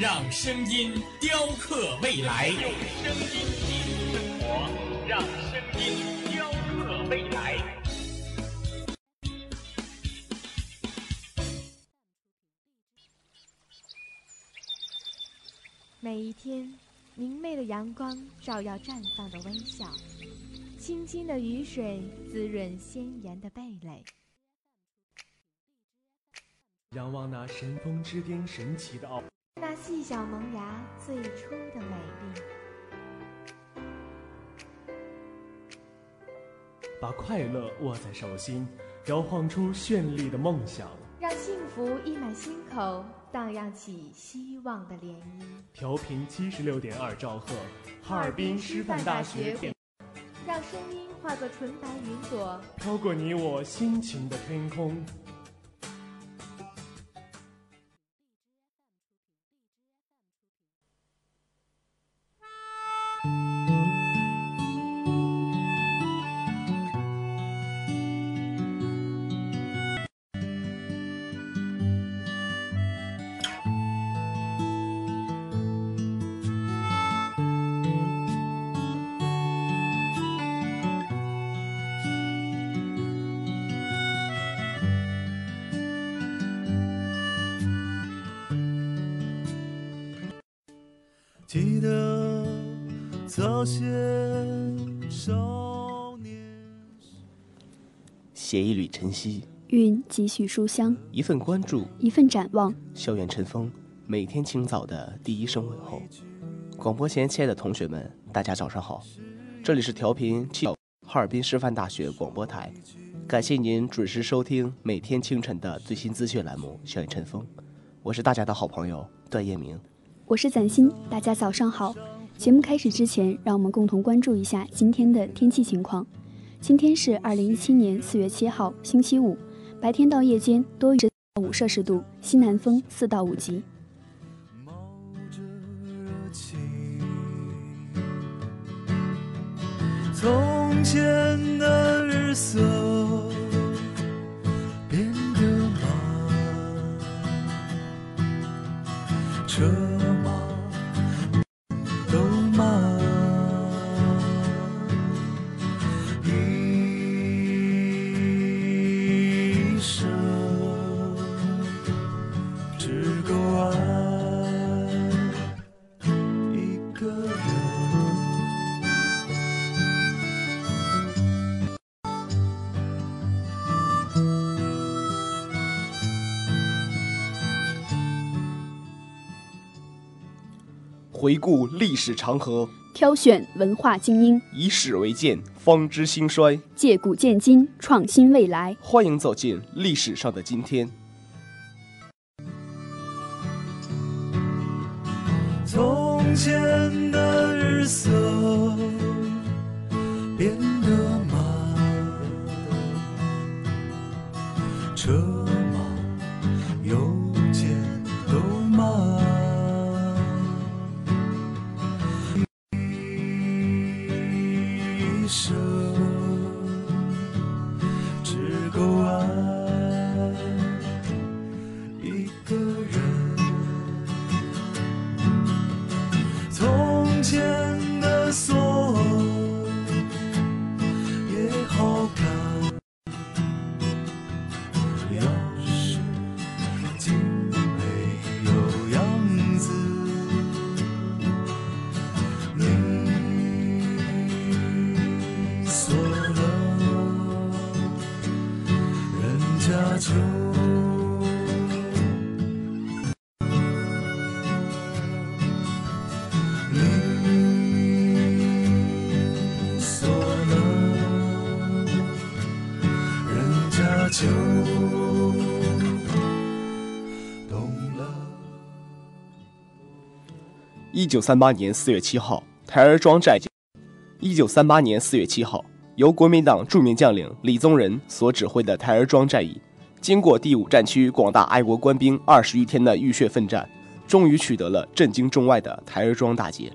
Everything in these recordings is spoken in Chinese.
让声音雕刻未来，用声音记录生活，让声音雕刻未来。每一天，明媚的阳光照耀绽放的微笑，清新的雨水滋润鲜艳的蓓蕾。仰望那神峰之巅神奇的奥。那细小萌芽最初的美丽，把快乐握在手心，摇晃出绚丽的梦想，让幸福溢满心口，荡漾起希望的涟漪。调频七十六点二兆赫，哈尔滨师范大学，让声音化作纯白云朵，飘过你我心情的天空。记得早些少年。写一缕晨曦，韵几许书香，一份关注，一份展望。校园晨风，每天清早的第一声问候。广播前，亲爱的同学们，大家早上好，这里是调频七哈尔滨师范大学广播台，感谢您准时收听每天清晨的最新资讯栏目《校园晨风》，我是大家的好朋友段彦明。我是崭新，大家早上好。节目开始之前，让我们共同关注一下今天的天气情况。今天是二零一七年四月七号，星期五，白天到夜间多云，五摄氏度，西南风四到五级。从前的日色变得慢，车。回顾历史长河，挑选文化精英，以史为鉴，方知兴衰；借古鉴今，创新未来。欢迎走进历史上的今天。从前的日色变得慢，车。一九三八年四月七号台儿庄战役一九三八年四月七号由国民党著名将领李宗仁所指挥的台儿庄战役经过第五战区广大爱国官兵二十余天的浴血奋战终于取得了震惊中外的台儿庄大捷。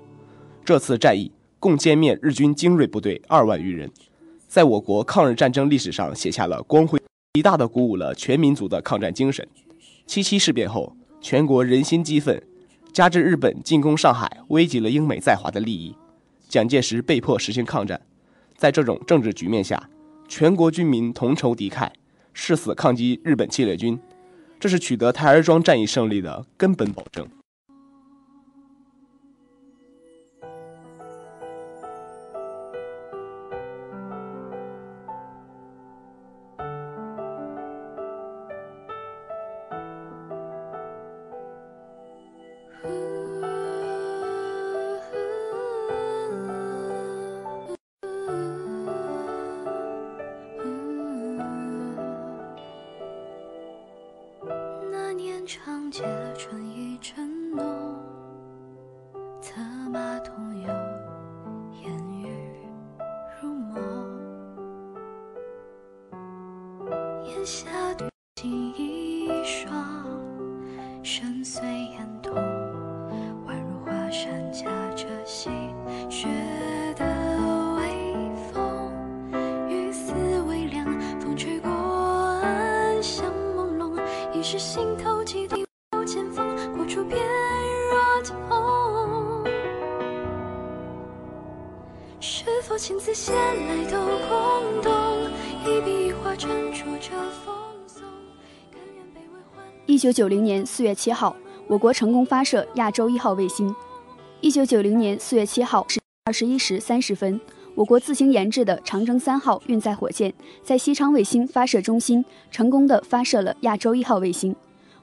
这次战役共歼灭日军精锐部队二万余人。在我国抗日战争历史上写下了光辉，极大的鼓舞了全民族的抗战精神。七七事变后，全国人心激愤，加之日本进攻上海，危及了英美在华的利益。蒋介石被迫实行抗战，在这种政治局面下，全国军民同仇敌忾，誓死抗击日本侵略军，这是取得台儿庄战役胜利的根本保证。一九九零年四月七号，我国成功发射亚洲一号卫星。一九九零年四月七号是二十一时三十分，我国自行研制的长征三号运载火箭在西昌卫星发射中心成功的发射了亚洲一号卫星。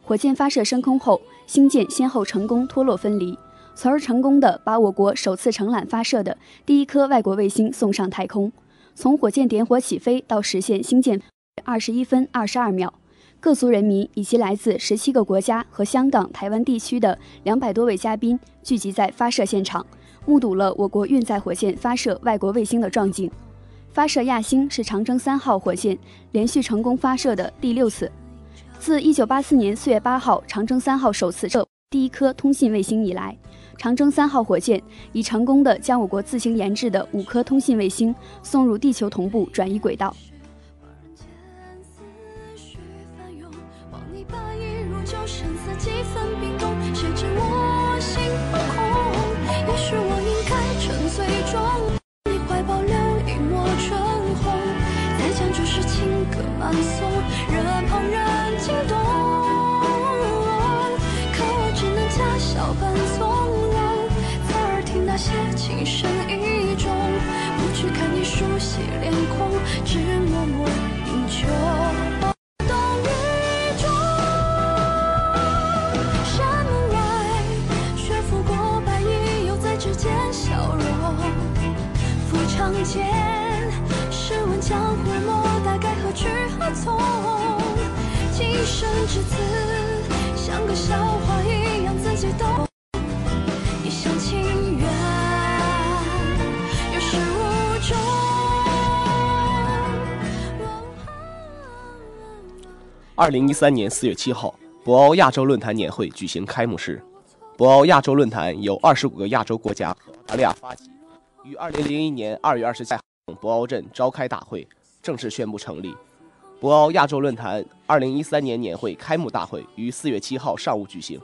火箭发射升空后，星舰先后成功脱落分离。从而成功的把我国首次承揽发射的第一颗外国卫星送上太空。从火箭点火起飞到实现星舰，二十一分二十二秒。各族人民以及来自十七个国家和香港、台湾地区的两百多位嘉宾聚集在发射现场，目睹了我国运载火箭发射外国卫星的壮景。发射亚星是长征三号火箭连续成功发射的第六次。自一九八四年四月八号长征三号首次射第一颗通信卫星以来。长征三号火箭已成功的将我国自行研制的五颗通信卫星送入地球同步转移轨道。几分冰。二零一三年四月七号，博鳌亚洲论坛年会举行开幕式。博鳌亚洲论坛由二十五个亚洲国家和澳大利亚发起，于二零零一年二月二十在博鳌镇召开大会，正式宣布成立。博鳌亚洲论坛二零一三年年会开幕大会于四月七号上午举行。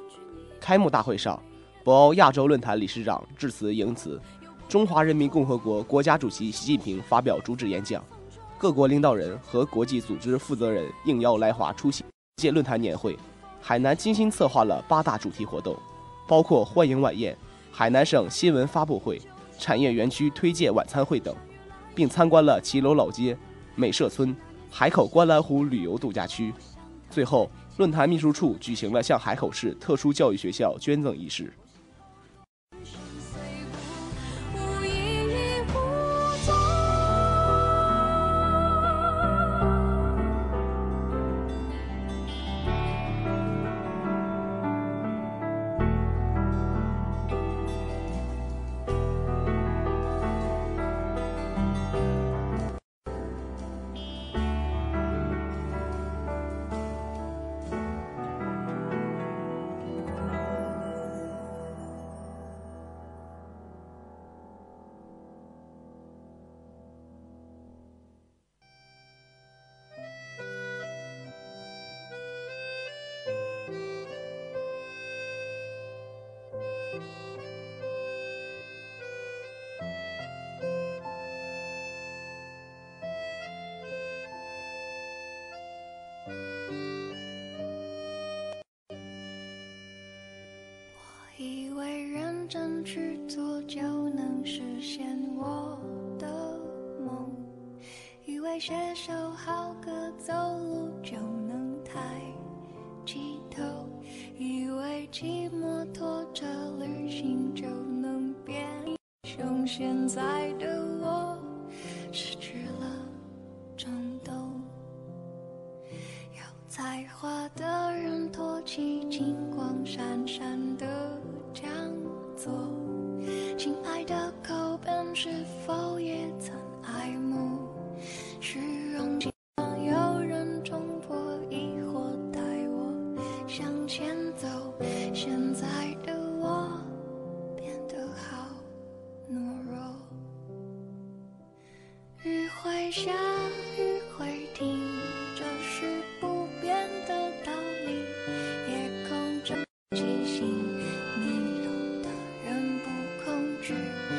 开幕大会上，博鳌亚洲论坛理事长致辞迎辞，中华人民共和国国家主席习近平发表主旨演讲。各国领导人和国际组织负责人应邀来华出席届论坛年会。海南精心策划了八大主题活动，包括欢迎晚宴、海南省新闻发布会、产业园区推介晚餐会等，并参观了骑楼老街、美社村、海口观澜湖旅游度假区。最后，论坛秘书处举行了向海口市特殊教育学校捐赠仪式。去做就能实现我的梦，以为写首好歌走路就能抬起头，以为骑摩托车旅行就能变雄，现在的我失去了冲动。有才华的人托起金光闪闪的讲亲爱的口本是否不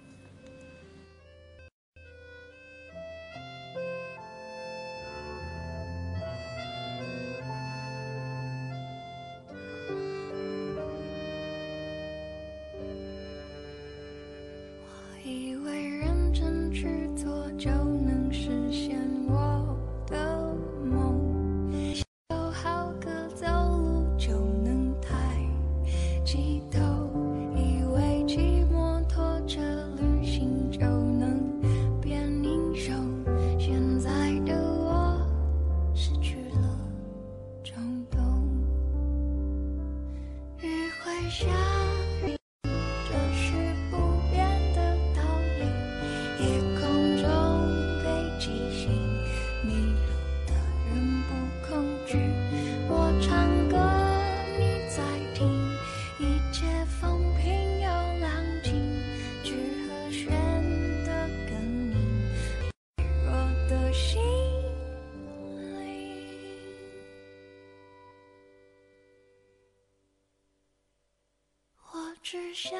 只想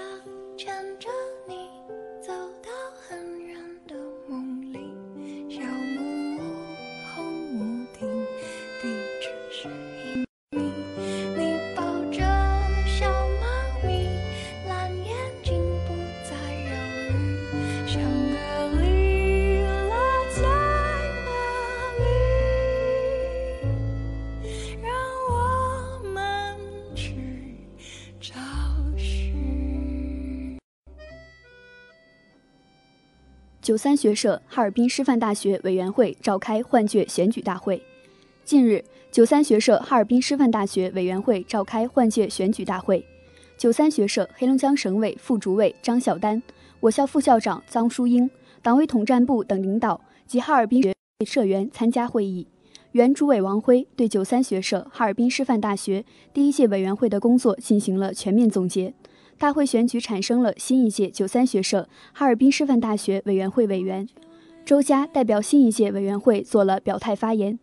牵着你走到很九三学社哈尔滨师范大学委员会召开换届选举大会。近日，九三学社哈尔滨师范大学委员会召开换届选举大会。九三学社黑龙江省委副主委张晓丹、我校副校长臧淑英、党委统战部等领导及哈尔滨学社员参加会议。原主委王辉对九三学社哈尔滨师范大学第一届委员会的工作进行了全面总结。大会选举产生了新一届九三学社哈尔滨师范大学委员会委员。周佳代表新一届委员会做了表态发言，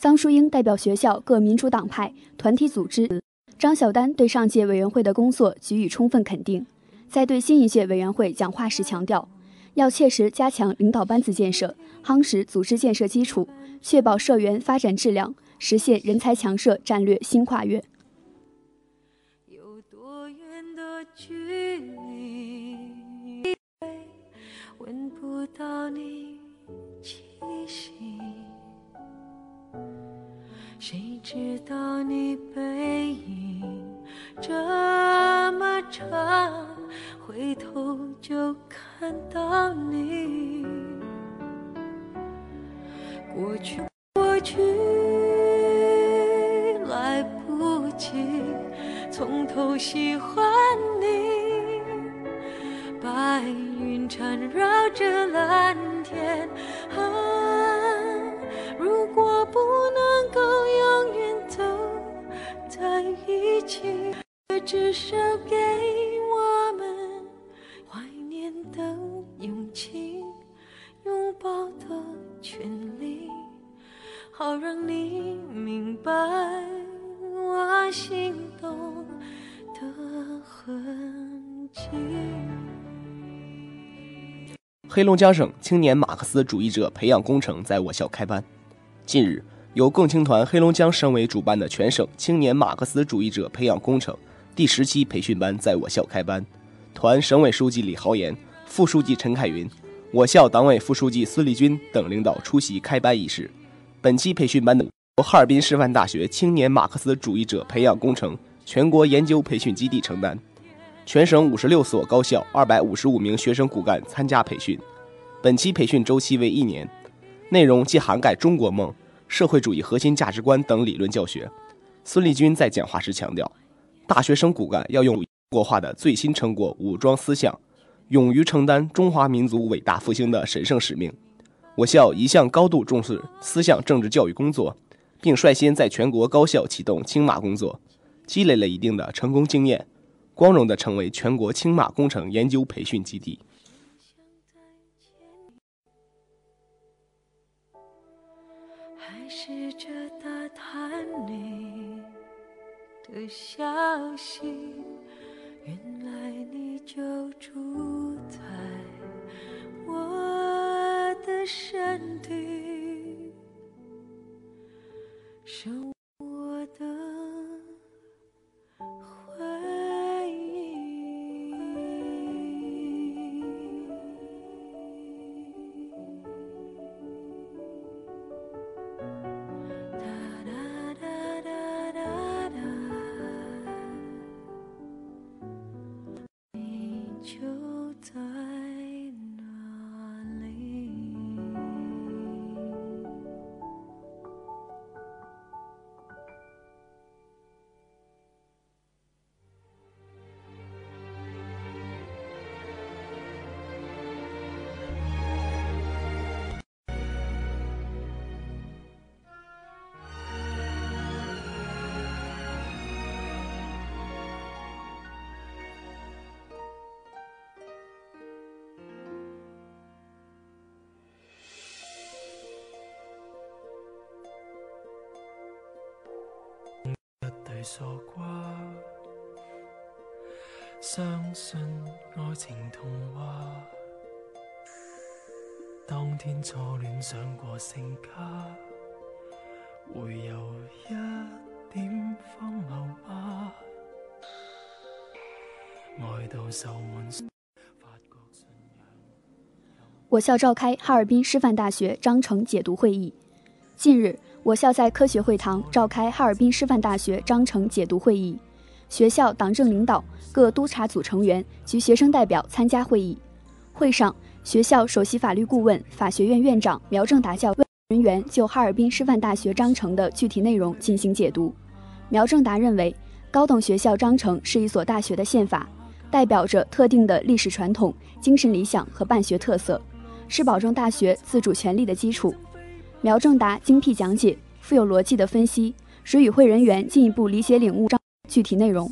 臧淑英代表学校各民主党派团体组织，张晓丹对上届委员会的工作给予充分肯定。在对新一届委员会讲话时强调，要切实加强领导班子建设，夯实组织建设基础，确保社员发展质量，实现人才强社战略新跨越。距离，闻不到你气息。谁知道你背影这么长，回头就看到你。过去，过去来不及从头喜欢你。白云缠绕着蓝天，啊，如果不能够永远走在一起，至少给黑龙江省青年马克思主义者培养工程在我校开班。近日，由共青团黑龙江省委主办的全省青年马克思主义者培养工程第十期培训班在我校开班。团省委书记李豪岩、副书记陈凯云、我校党委副书记孙立军等领导出席开班仪式。本期培训班的由哈尔滨师范大学青年马克思主义者培养工程全国研究培训基地承担。全省五十六所高校二百五十五名学生骨干参加培训，本期培训周期为一年，内容既涵盖中国梦、社会主义核心价值观等理论教学。孙立军在讲话时强调，大学生骨干要用中国化的最新成果武装思想，勇于承担中华民族伟大复兴的神圣使命。我校一向高度重视思想政治教育工作，并率先在全国高校启动青马工作，积累了一定的成功经验。光荣地成为全国青马工程研究培训基地。还是这打探你的消息，原来你就住在我的身傻瓜，相信愛情童話。當天初戀想過成家，會有一點荒謬嗎？愛到愁滿，發覺信仰。我校召开哈尔滨师范大学章程解读会议。近日，我校在科学会堂召开哈尔滨师范大学章程解读会议，学校党政领导、各督查组成员及学生代表参加会议。会上，学校首席法律顾问、法学院院长苗正达教人员就哈尔滨师范大学章程的具体内容进行解读。苗正达认为，高等学校章程是一所大学的宪法，代表着特定的历史传统、精神理想和办学特色，是保证大学自主权利的基础。苗正达精辟讲解，富有逻辑的分析，使与会人员进一步理解领悟章具体内容。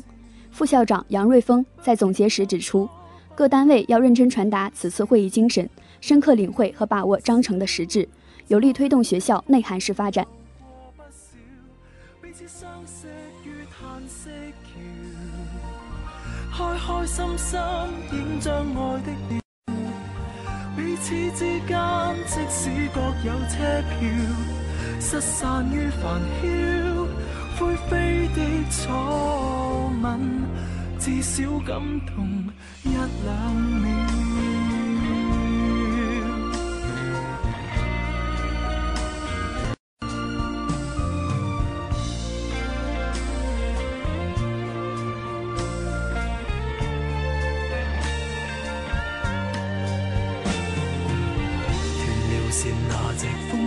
副校长杨瑞峰在总结时指出，各单位要认真传达此次会议精神，深刻领会和把握章程的实质，有力推动学校内涵式发展。不少，彼此相識於嘆息橋，開開心心演將愛的調。彼此之间，即使各有车票，失散于繁嚣，灰飞的初吻，至少感动一两秒。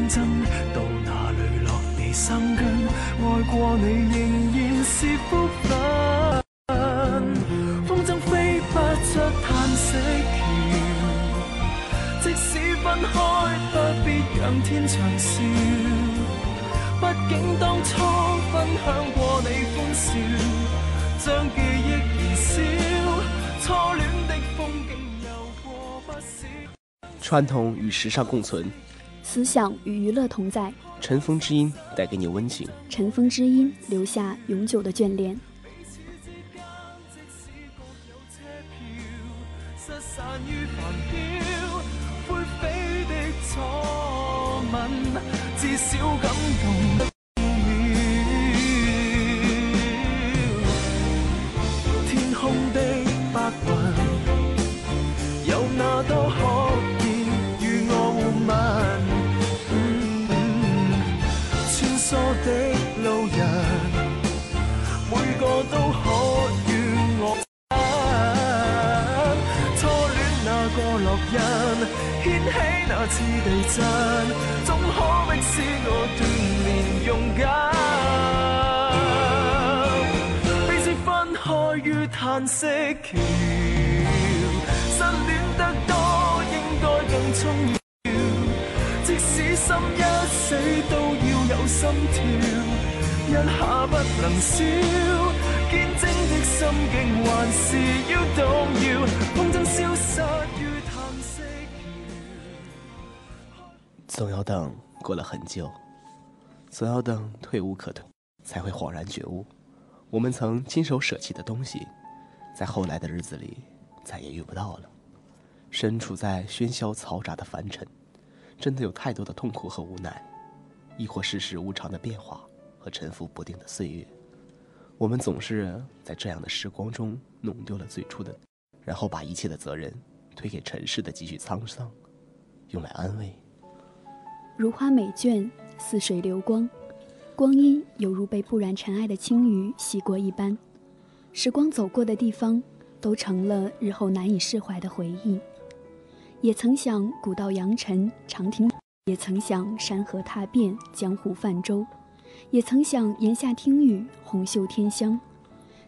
隻風箏，到哪裏落地生根？愛過你仍然是福分。風箏飛不出嘆息橋，即使分開，不必仰天長笑。畢竟當初分享過你歡笑，將記憶燃燒，初戀的風景有過不少。傳統與時尚共存，思想与娱乐同在，尘封之音带给你温情。尘封之音留下永久的眷戀。失散於繁囂，灰飛的初吻，至少感很久，总要等退无可退，才会恍然觉悟，我们曾亲手舍弃的东西，在后来的日子里再也遇不到了。身处在喧嚣嘈杂的凡尘，真的有太多的痛苦和无奈，亦或世事无常的变化和沉浮不定的岁月。我们总是在这样的时光中弄丢了最初的，然后把一切的责任推给尘世的几许沧桑，用来安慰。如花美眷，似水流光，光阴犹如被不染尘埃的青雨洗过一般。时光走过的地方，都成了日后难以释怀的回忆。也曾想古道扬尘，长亭；也曾想山河踏遍，江湖泛舟；也曾想檐下听雨，红袖添香。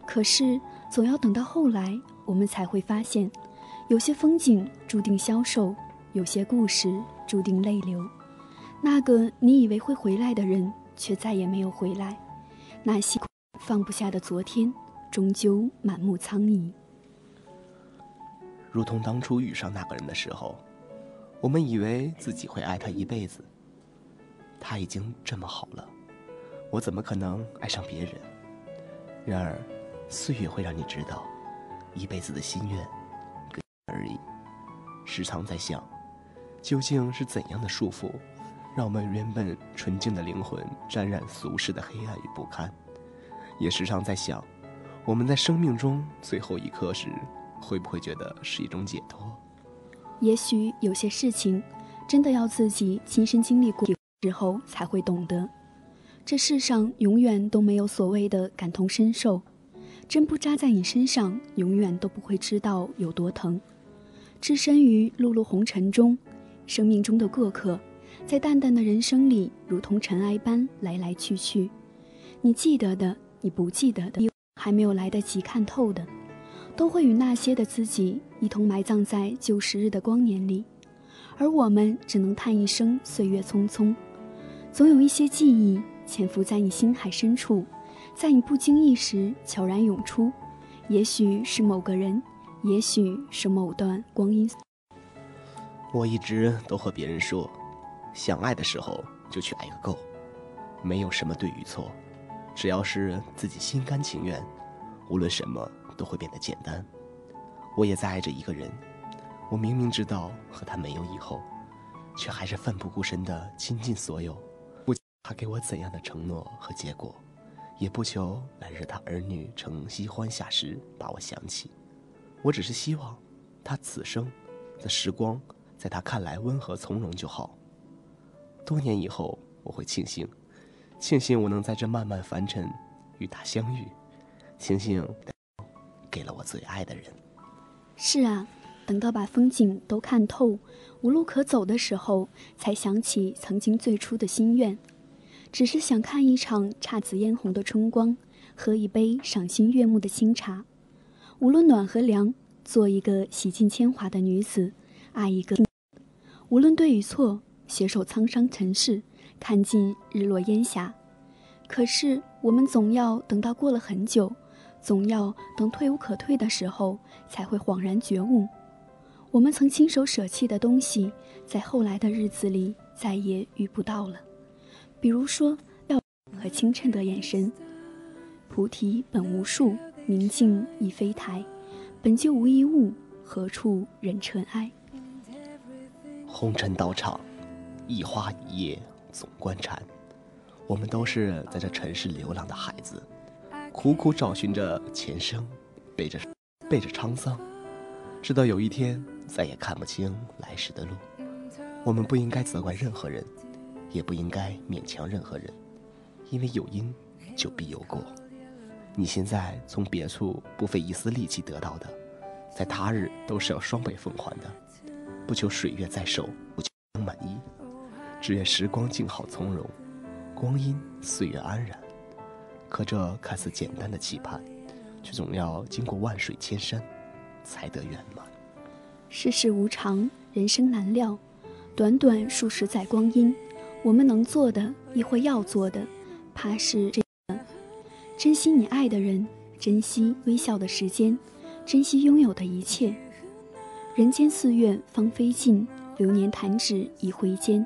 可是，总要等到后来，我们才会发现，有些风景注定消瘦，有些故事注定泪流。那个你以为会回来的人，却再也没有回来。那些放不下的昨天，终究满目苍痍。如同当初遇上那个人的时候，我们以为自己会爱他一辈子。他已经这么好了，我怎么可能爱上别人？然而，岁月会让你知道，一辈子的心愿，而已。时常在想，究竟是怎样的束缚，让我们原本纯净的灵魂沾染俗世的黑暗与不堪？也时常在想，我们在生命中最后一刻时，会不会觉得是一种解脱？也许有些事情，真的要自己亲身经历过之后才会懂得。这世上永远都没有所谓的感同身受，针不扎在你身上，永远都不会知道有多疼。置身于碌碌红尘中，生命中的过客，在淡淡的人生里，如同尘埃般来来去去。你记得的，你不记得的，还没有来得及看透的，都会与那些的自己一同埋葬在旧时日的光年里，而我们只能叹一声岁月匆匆。总有一些记忆潜伏在你心海深处，在你不经意时悄然涌出，也许是某个人，也许是某段光阴。我一直都和别人说，想爱的时候就去爱个够，没有什么对与错，只要是自己心甘情愿，无论什么都会变得简单。我也在爱着一个人，我明明知道和他没有以后，却还是奋不顾身的倾尽所有，不他给我怎样的承诺和结果，也不求来日他儿女承夕欢下时把我想起，我只是希望他此生的时光。在他看来温和从容就好。多年以后，我会庆幸，庆幸我能在这漫漫凡尘与他相遇，慶幸给了我最爱的人。是啊，等到把风景都看透，无路可走的时候，才想起曾经最初的心愿，只是想看一场姹紫嫣红的春光，喝一杯赏心悦目的清茶。无论暖和凉，做一个洗尽铅华的女子，爱一个。无论对与错，携手沧桑尘世，看尽日落烟霞。可是我们总要等到过了很久，总要等退无可退的时候，才会恍然觉悟，我们曾亲手舍弃的东西，在后来的日子里再也遇不到了。比如说，要和清澈的眼神。菩提本无树，明镜亦非台，本就无一物，何处惹尘埃？红尘道场，一花一叶总关禅。我们都是在这尘世流浪的孩子，苦苦找寻着前生，背着背着沧桑，直到有一天再也看不清来时的路。我们不应该责怪任何人，也不应该勉强任何人，因为有因就必有果。你现在从别处不费一丝力气得到的，在他日都是要双倍奉还的。不求水月在手，不求满意，只愿时光静好从容。光阴岁月安然，可这看似简单的期盼，却总要经过万水千山，才得圆满。世事无常，人生难料，短短数十载光阴，我们能做的，亦或要做的，怕是这：珍惜你爱的人，珍惜微笑的时间，珍惜拥有的一切。人间四月芳菲尽，流年弹指一挥间。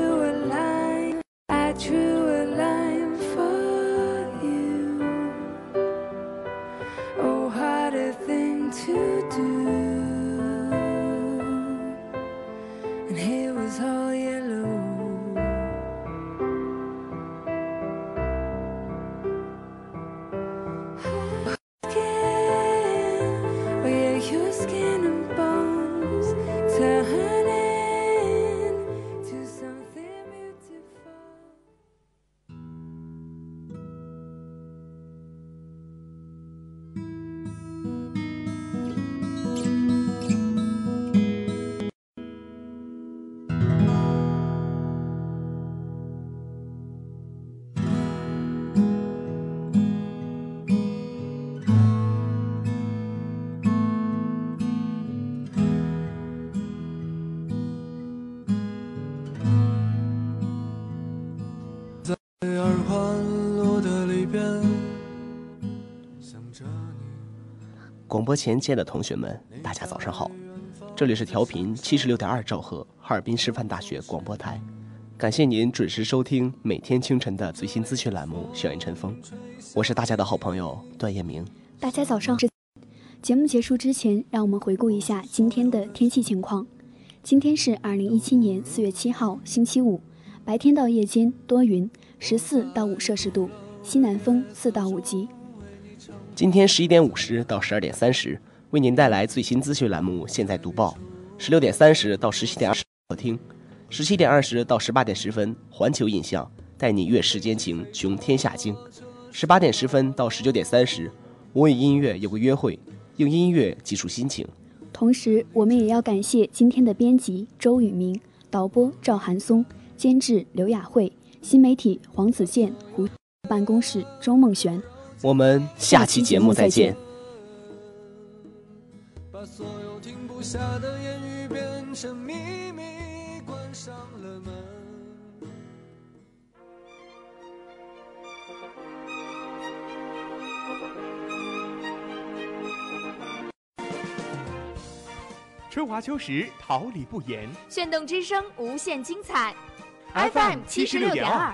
播前亲爱的同学们，大家早上好，这里是调频七十六点二兆赫哈尔滨师范大学广播台，感谢您准时收听每天清晨的最新资讯栏目《校园晨风》，我是大家的好朋友段彦明。大家早上好。节目结束之前，让我们回顾一下今天的天气情况。今天是二零一七年四月七号，星期五，白天到夜间多云，十四到五摄氏度，西南风四到五级。今天十一点五十到十二点三十，为您带来最新资讯栏目《现在读报》；十六点三十到十七点二十，客厅；十七点二十到十八点十分，环球印象带你阅世间情，穷天下经；十八点十分到十九点三十，我与音乐有个约会，用音乐记述心情。同时，我们也要感谢今天的编辑周宇明、导播赵寒松、监制刘雅慧、新媒体黄子健、胡办公室周梦璇。我们下期节目再见。把所有停不下的言语变成秘密，关上了门。春华秋实，桃李不言。炫动之声，无限精彩。FM 七十六点二。